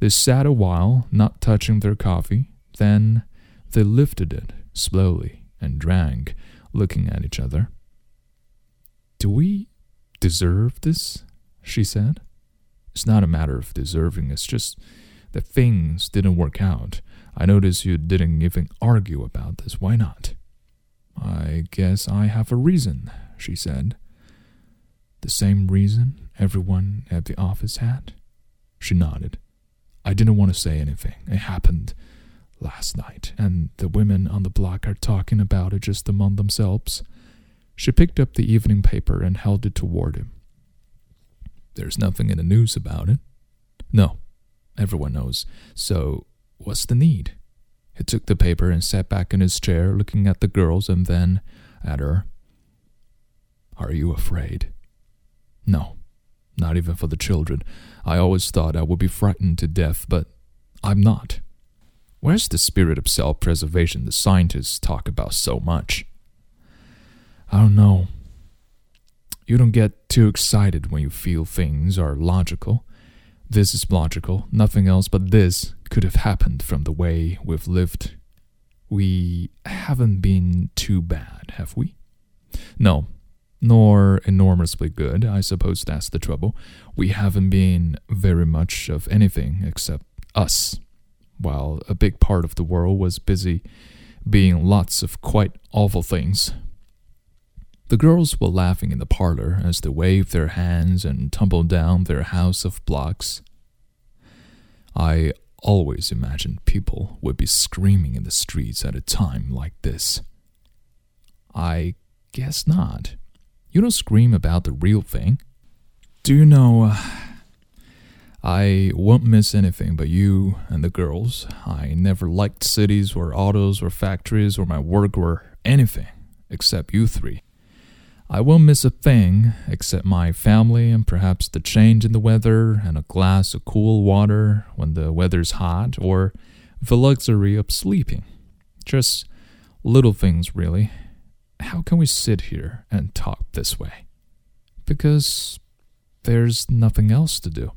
They sat a while, not touching their coffee. Then they lifted it slowly and drank, looking at each other. Do we deserve this? she said. It's not a matter of deserving, it's just that things didn't work out. I notice you didn't even argue about this. Why not? I guess I have a reason, she said. The same reason everyone at the office had? She nodded. I didn't want to say anything. It happened last night, and the women on the block are talking about it just among themselves. She picked up the evening paper and held it toward him. There's nothing in the news about it. No, everyone knows. So, what's the need? He took the paper and sat back in his chair, looking at the girls and then at her. Are you afraid? No, not even for the children. I always thought I would be frightened to death, but I'm not. Where's the spirit of self preservation the scientists talk about so much? I don't know. You don't get too excited when you feel things are logical. This is logical. Nothing else but this could have happened from the way we've lived. We haven't been too bad, have we? No, nor enormously good. I suppose that's the trouble. We haven't been very much of anything except us, while a big part of the world was busy being lots of quite awful things. The girls were laughing in the parlor as they waved their hands and tumbled down their house of blocks. I always imagined people would be screaming in the streets at a time like this. I guess not. You don't scream about the real thing. Do you know? Uh, I won't miss anything but you and the girls. I never liked cities or autos or factories or my work or anything except you three. I won't miss a thing except my family and perhaps the change in the weather and a glass of cool water when the weather's hot or the luxury of sleeping. Just little things, really. How can we sit here and talk this way? Because there's nothing else to do.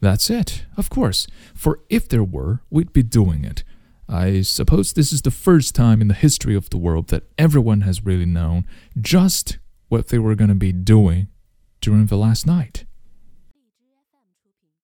That's it, of course, for if there were, we'd be doing it. I suppose this is the first time in the history of the world that everyone has really known just what they were going to be doing during the last night.